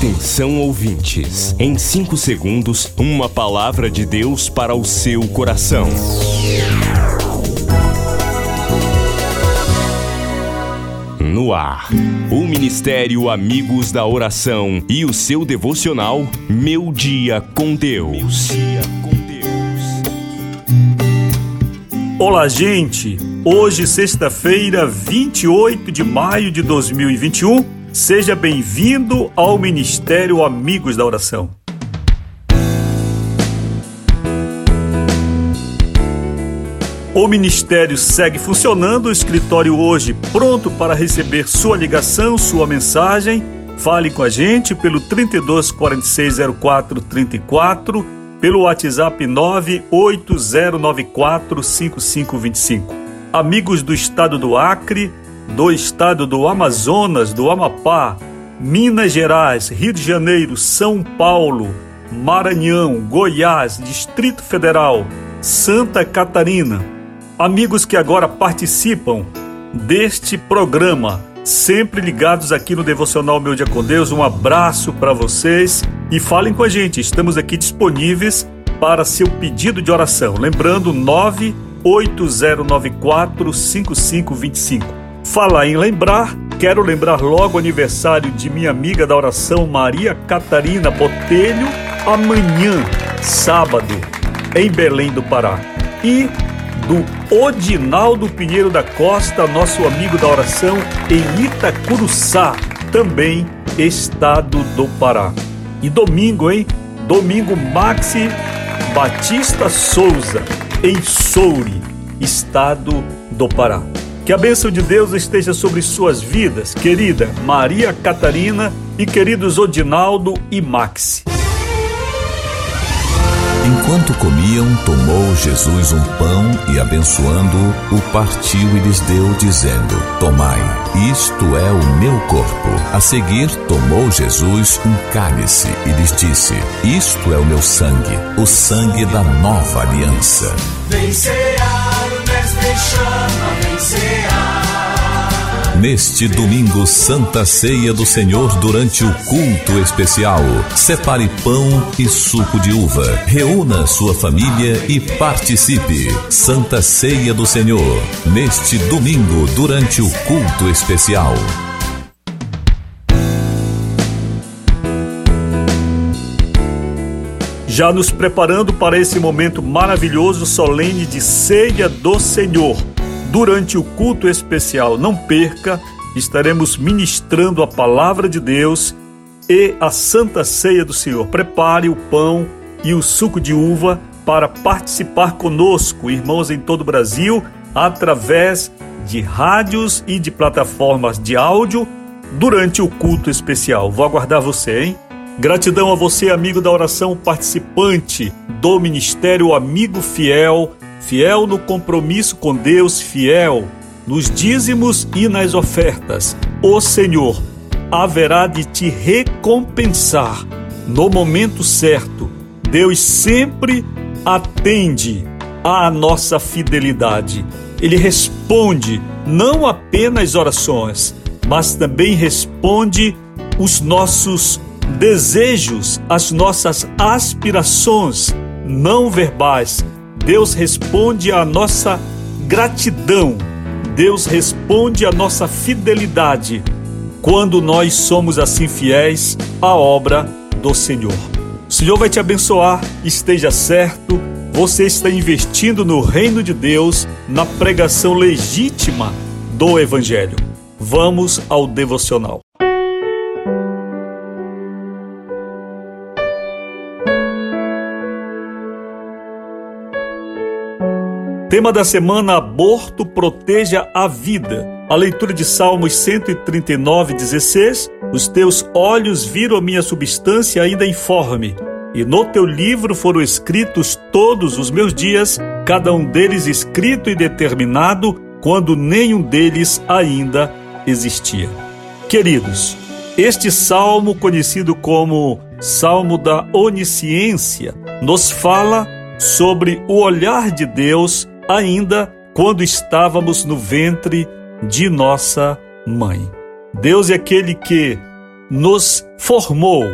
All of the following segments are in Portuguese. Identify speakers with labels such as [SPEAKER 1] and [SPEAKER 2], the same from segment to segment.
[SPEAKER 1] Atenção ouvintes, em 5 segundos, uma palavra de Deus para o seu coração. No ar, o Ministério Amigos da Oração e o seu devocional Meu Dia com Deus.
[SPEAKER 2] Olá, gente! Hoje, sexta-feira, 28 de maio de 2021. Seja bem-vindo ao Ministério Amigos da Oração. O ministério segue funcionando, o escritório hoje pronto para receber sua ligação, sua mensagem. Fale com a gente pelo 32 46 04 34, pelo WhatsApp 98094 5525. Amigos do estado do Acre, do estado do Amazonas, do Amapá, Minas Gerais, Rio de Janeiro, São Paulo, Maranhão, Goiás, Distrito Federal, Santa Catarina. Amigos que agora participam deste programa, sempre ligados aqui no Devocional Meu Dia com Deus, um abraço para vocês e falem com a gente. Estamos aqui disponíveis para seu pedido de oração. Lembrando, 98094 5525. Falar em lembrar, quero lembrar logo o aniversário de minha amiga da oração Maria Catarina Botelho, amanhã, sábado, em Belém do Pará. E do Odinaldo Pinheiro da Costa, nosso amigo da oração, em Itacuruçá, também estado do Pará. E domingo, hein? Domingo, Maxi Batista Souza, em Soure, estado do Pará. Que a bênção de Deus esteja sobre suas vidas, querida Maria Catarina e queridos Odinaldo e Maxi.
[SPEAKER 3] Enquanto comiam, tomou Jesus um pão e, abençoando-o, o partiu e lhes deu, dizendo: Tomai, isto é o meu corpo. A seguir, tomou Jesus um cálice e lhes disse: Isto é o meu sangue, o sangue da nova aliança. Vencerá. Neste domingo, Santa Ceia do Senhor durante o culto especial. Separe pão e suco de uva. Reúna sua família e participe. Santa Ceia do Senhor. Neste domingo, durante o culto especial.
[SPEAKER 2] Já nos preparando para esse momento maravilhoso, solene de Ceia do Senhor durante o culto especial. Não perca, estaremos ministrando a palavra de Deus e a Santa Ceia do Senhor. Prepare o pão e o suco de uva para participar conosco, irmãos em todo o Brasil, através de rádios e de plataformas de áudio durante o culto especial. Vou aguardar você, hein? Gratidão a você, amigo da oração, participante do Ministério Amigo Fiel fiel no compromisso com Deus, fiel nos dízimos e nas ofertas. O Senhor haverá de te recompensar no momento certo. Deus sempre atende à nossa fidelidade. Ele responde não apenas orações, mas também responde os nossos desejos, as nossas aspirações não verbais Deus responde à nossa gratidão, Deus responde à nossa fidelidade quando nós somos assim fiéis à obra do Senhor. O Senhor vai te abençoar, esteja certo, você está investindo no reino de Deus, na pregação legítima do Evangelho. Vamos ao devocional. Tema da semana: Aborto proteja a vida. A leitura de Salmos 139, 16. Os teus olhos viram minha substância ainda informe, e no teu livro foram escritos todos os meus dias, cada um deles escrito e determinado, quando nenhum deles ainda existia. Queridos, este salmo, conhecido como Salmo da Onisciência, nos fala sobre o olhar de Deus ainda quando estávamos no ventre de nossa mãe. Deus é aquele que nos formou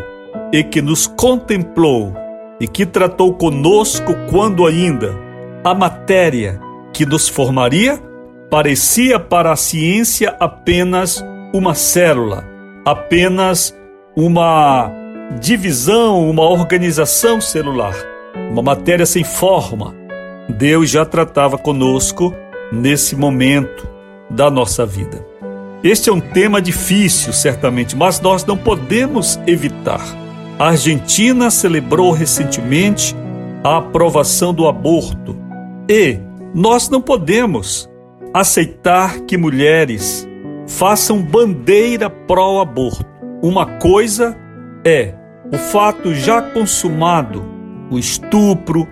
[SPEAKER 2] e que nos contemplou e que tratou conosco quando ainda a matéria que nos formaria parecia para a ciência apenas uma célula, apenas uma divisão, uma organização celular, uma matéria sem forma. Deus já tratava conosco nesse momento da nossa vida. Este é um tema difícil, certamente, mas nós não podemos evitar. A Argentina celebrou recentemente a aprovação do aborto e nós não podemos aceitar que mulheres façam bandeira pró-aborto. Uma coisa é o fato já consumado, o estupro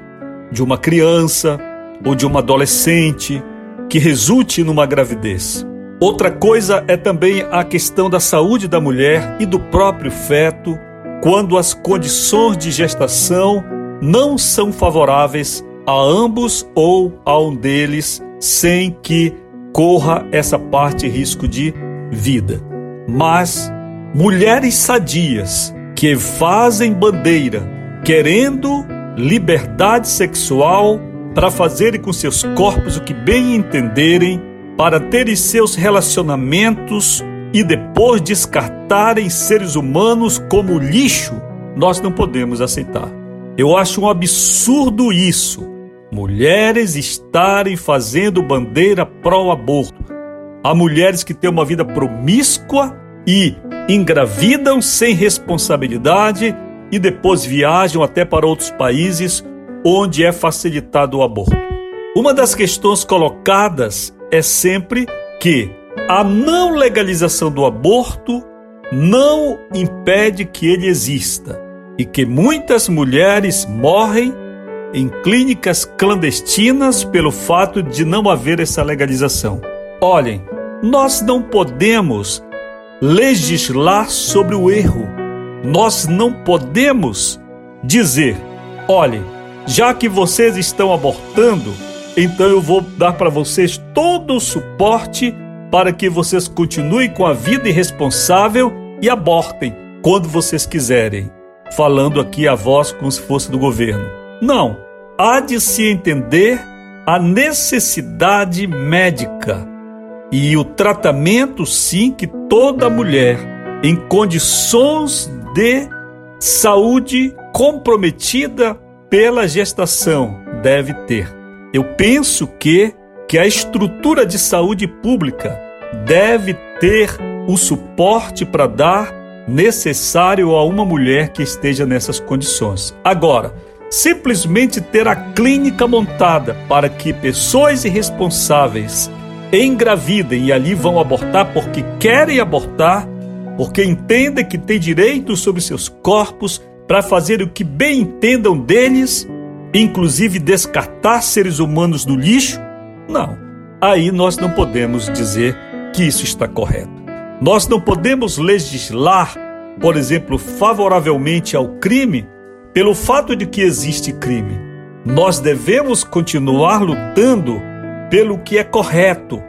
[SPEAKER 2] de uma criança ou de uma adolescente que resulte numa gravidez. Outra coisa é também a questão da saúde da mulher e do próprio feto, quando as condições de gestação não são favoráveis a ambos ou a um deles, sem que corra essa parte risco de vida. Mas mulheres sadias que fazem bandeira querendo liberdade sexual para fazerem com seus corpos o que bem entenderem para terem seus relacionamentos e depois descartarem seres humanos como lixo, nós não podemos aceitar. Eu acho um absurdo isso. Mulheres estarem fazendo bandeira pró-aborto. Há mulheres que têm uma vida promíscua e engravidam sem responsabilidade e depois viajam até para outros países onde é facilitado o aborto. Uma das questões colocadas é sempre que a não legalização do aborto não impede que ele exista e que muitas mulheres morrem em clínicas clandestinas pelo fato de não haver essa legalização. Olhem, nós não podemos legislar sobre o erro. Nós não podemos dizer: olhem, já que vocês estão abortando, então eu vou dar para vocês todo o suporte para que vocês continuem com a vida irresponsável e abortem quando vocês quiserem. Falando aqui a voz como se fosse do governo. Não, há de se entender a necessidade médica e o tratamento, sim, que toda mulher em condições de saúde comprometida pela gestação deve ter. Eu penso que, que a estrutura de saúde pública deve ter o suporte para dar necessário a uma mulher que esteja nessas condições. Agora, simplesmente ter a clínica montada para que pessoas irresponsáveis engravidem e ali vão abortar porque querem abortar, porque entendem que têm direito sobre seus corpos para fazer o que bem entendam deles inclusive descartar seres humanos do lixo? Não. Aí nós não podemos dizer que isso está correto. Nós não podemos legislar, por exemplo, favoravelmente ao crime pelo fato de que existe crime. Nós devemos continuar lutando pelo que é correto,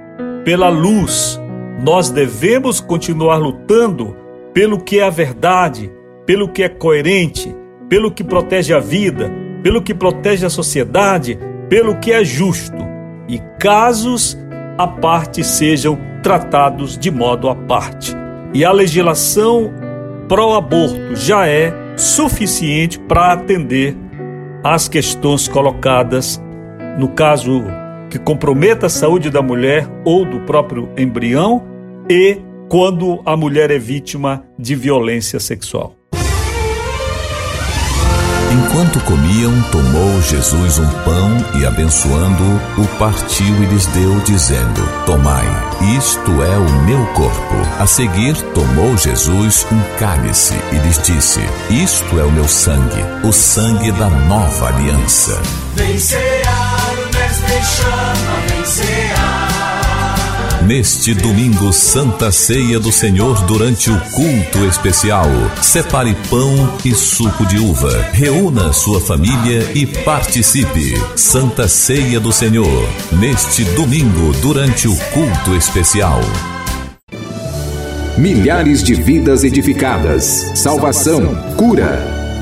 [SPEAKER 2] pela luz. Nós devemos continuar lutando pelo que é a verdade, pelo que é coerente, pelo que protege a vida, pelo que protege a sociedade, pelo que é justo, e casos à parte sejam tratados de modo à parte. E a legislação pró-aborto já é suficiente para atender às questões colocadas no caso que comprometa a saúde da mulher ou do próprio embrião e quando a mulher é vítima de violência sexual.
[SPEAKER 3] Enquanto comiam, tomou Jesus um pão e, abençoando-o, o partiu e lhes deu, dizendo: Tomai, isto é o meu corpo. A seguir, tomou Jesus um cálice e lhes disse: Isto é o meu sangue, o sangue da nova aliança. Vencerá, o mestre chama, vencerá. Neste domingo, Santa Ceia do Senhor, durante o culto especial, separe pão e suco de uva. Reúna sua família e participe. Santa Ceia do Senhor, neste domingo, durante o culto especial.
[SPEAKER 4] Milhares de vidas edificadas, salvação, cura.